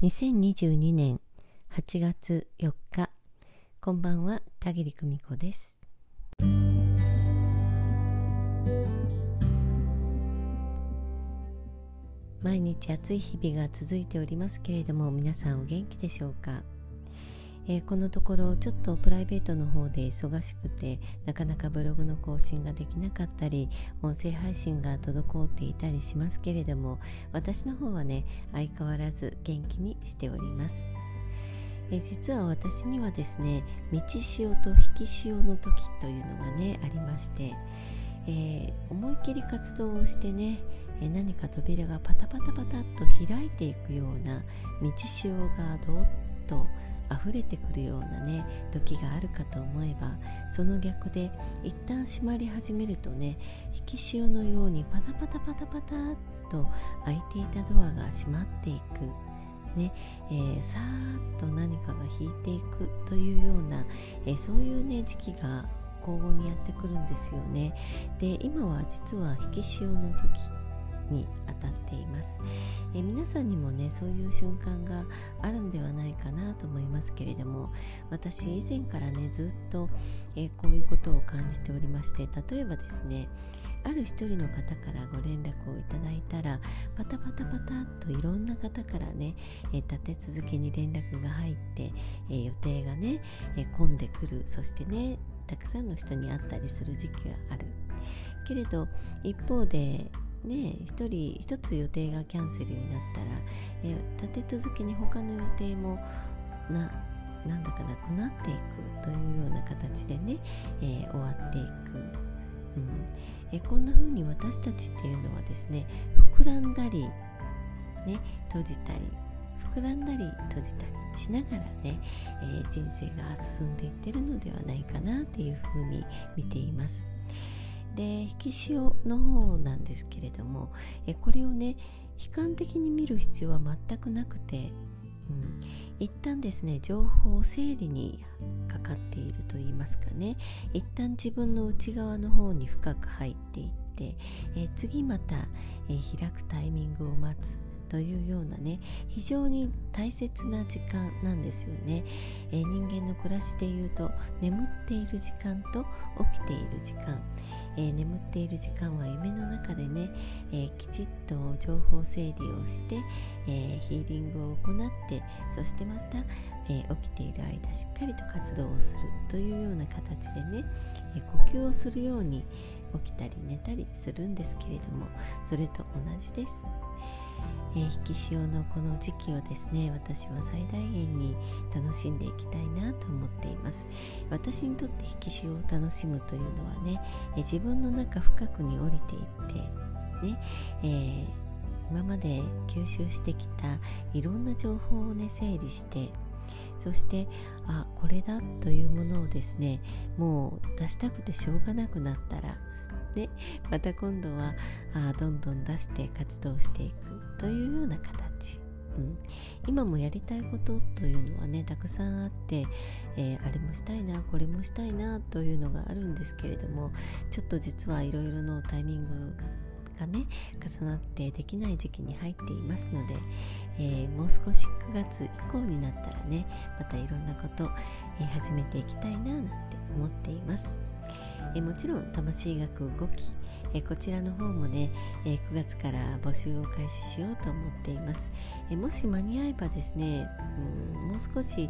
2022年8月4日こんばんは田切久美子です。毎日暑い日々が続いておりますけれども皆さんお元気でしょうか？えー、このところちょっとプライベートの方で忙しくてなかなかブログの更新ができなかったり音声配信が滞っていたりしますけれども私の方はね相変わらず元気にしております。え実は私にはですね道潮と引き潮の時というのがねありまして、えー、思い切り活動をしてね、え何か扉がパタパタパタっと開いていくような道潮がどっと溢れてくるようなね時があるかと思えばその逆で一旦閉まり始めるとね引き潮のようにパタパタパタパタっと開いていたドアが閉まっていく。ねえー、さーっと何かが引いていくというような、えー、そういうね時期が交互にやってくるんですよね。で今は実は引き潮の時に当たっています、え皆さんにもねそういう瞬間があるんではないかなと思いますけれども私以前からねずっと、えこういうことを感じておりまして例えばですねある一人の方からご連絡をいただいたらパタパタパタっといろんな方からね、え立て続けに連絡が入って、え予定がね、え混んでくる。そしてねたくさんの人に会ったりする時期がある。けれど一方でね一人一つ予定がキャンセルになったら、え立て続けに他の予定もななんだかなくなっていくというような形でね、えー、終わっていく、うんえこんな風に私たちっていうのはですね膨らんだり、ね、閉じたり膨らんだり閉じたりしながらね、えー、人生が進んでいってるのではないかなっていうふうに見ています。で引き潮の方なんですけれどもえこれをね悲観的に見る必要は全くなくて、うん、一旦ですね情報整理にかかっていると言いますかね。一旦自分の内側の方に深く入っていって、え次また、え開くタイミングを待つ。というようなね非常に大切な時間なんですよね、えー、人間の暮らしでいうと眠っている時間と起きている時間、えー、眠っている時間は夢の中でね、えー、きちっと情報整理をして、えヒーリングを行ってそしてまた、え起きている間しっかりと活動をするというような形でね、え呼吸をするように起きたり寝たりするんですけれどもそれと同じです。え、引き潮のこの時期をですね私は最大限に楽しんでいきたいなと思っています。私にとって引き潮を楽しむというのはね、え、自分の中深くに降りていってね、えー、今まで吸収してきたいろんな情報をね整理してそしてあこれだというものをですねもう出したくてしょうがなくなったらでまた今度はあどんどん出して活動していくというような形、うん、今もやりたいことというのはねたくさんあって、えー、あれもしたいなこれもしたいなというのがあるんですけれどもちょっと実はいろいろのタイミングががね重なってできない時期に入っていますので、えー、もう少し9月以降になったらねまたいろんなこと、えー、始めていきたいななんて思っています。えもちろん魂学5期えこちらの方もね、え9月から募集を開始しようと思っています、えもし間に合えばですね、うん、もう少し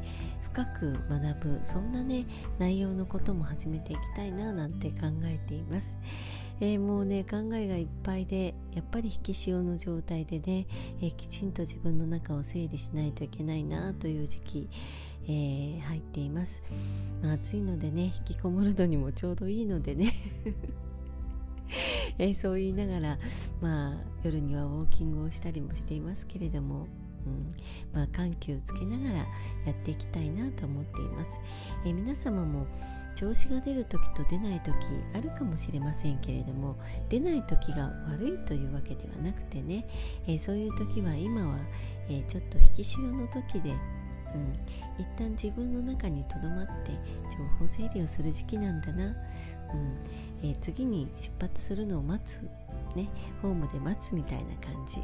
深く学ぶそんなね内容のことも始めていきたいななんて考えています、えー、もうね考えがいっぱいでやっぱり引き潮の状態でね、えー、きちんと自分の中を整理しないといけないなという時期えー、入っています、まあ、暑いのでね引きこもるのにもちょうどいいのでね。えー、そう言いながら、まあ、夜にはウォーキングをしたりもしていますけれども、うん。まあ、緩急つけながらやっていきたいなと思っています、えー、皆様も調子が出る時と出ない時あるかもしれませんけれども出ない時が悪いというわけではなくてね、えー、そういう時は今は、えちょっと引き潮の時でうん、一旦自分の中にとどまって情報整理をする時期なんだな。うん。えー、次に出発するのを待つ、ね、ホームで待つみたいな感じ、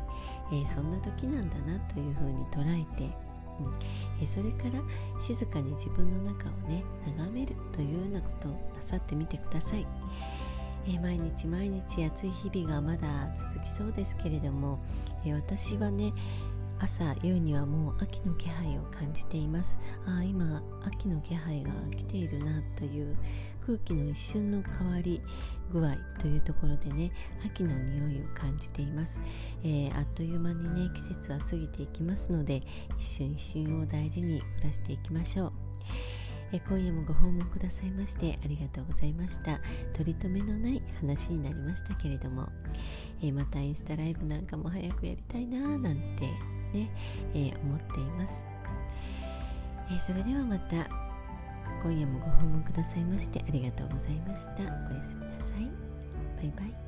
えー、そんな時なんだなというふうに捉えて、うん。えー、それから静かに自分の中をね眺めるというようなことをなさってみてください。え毎日毎日暑い日々がまだ続きそうですけれども、え私はね朝夕にはもう秋の気配を感じています。ああ今秋の気配が来ているなという空気の一瞬の変わり具合というところでね秋の匂いを感じています、えー、あっという間にね季節は過ぎていきますので一瞬一瞬を大事に暮らしていきましょう。え今夜もご訪問くださいましてありがとうございました。取り留めのない話になりましたけれども、えまたインスタライブなんかも早くやりたいなーなんてね、えー、思っています、えー、それではまた今夜もご訪問くださいましてありがとうございました。おやすみなさい。バイバイ。